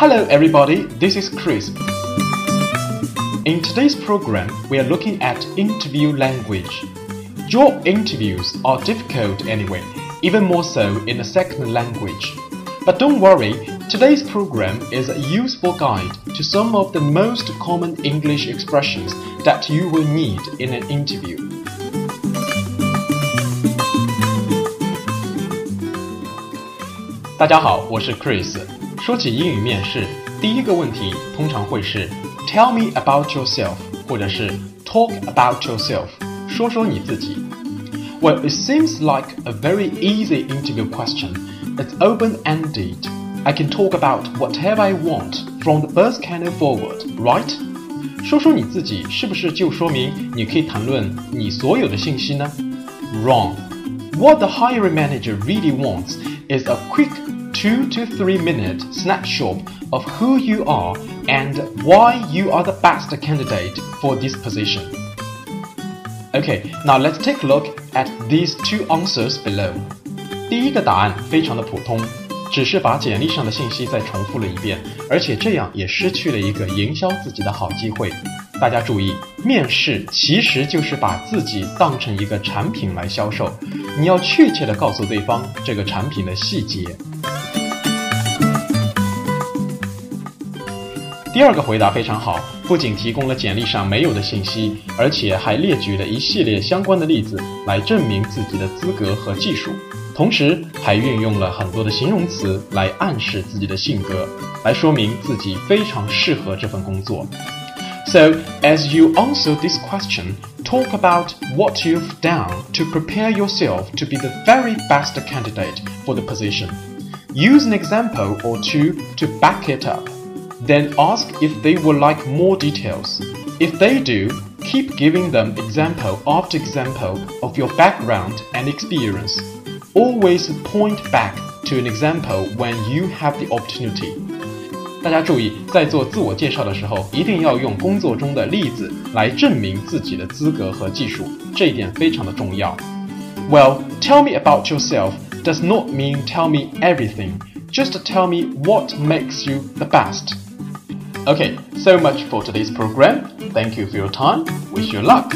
Hello everybody, this is Chris. In today's program, we are looking at interview language. Your interviews are difficult anyway, even more so in a second language. But don't worry, today's program is a useful guide to some of the most common English expressions that you will need in an interview. Chris。说起英语面试，第一个问题通常会是 Tell me about yourself，或者是 Talk about yourself，说说你自己。Well, it seems like a very easy interview question. It's open-ended. I can talk about whatever I want from the birth canal forward, right? 说说你自己，是不是就说明你可以谈论你所有的信息呢？Wrong. What the hiring manager really wants is a quick two to three minute snapshot of who you are and why you are the best candidate for this position. Okay, now let's take a look at these two answers below. 第一个答案非常的普通，只是把简历上的信息再重复了一遍，而且这样也失去了一个营销自己的好机会。大家注意，面试其实就是把自己当成一个产品来销售，你要确切的告诉对方这个产品的细节。第二个回答非常好，不仅提供了简历上没有的信息，而且还列举了一系列相关的例子来证明自己的资格和技术，同时还运用了很多的形容词来暗示自己的性格，来说明自己非常适合这份工作。So, as you answer this question, talk about what you've done to prepare yourself to be the very best candidate for the position. Use an example or two to back it up. Then ask if they would like more details. If they do, keep giving them example after example of your background and experience. Always point back to an example when you have the opportunity. 大家注意，在做自我介绍的时候，一定要用工作中的例子来证明自己的资格和技术，这一点非常的重要。Well, tell me about yourself does not mean tell me everything. Just tell me what makes you the best. Okay, so much for today's program. Thank you for your time. Wish you luck.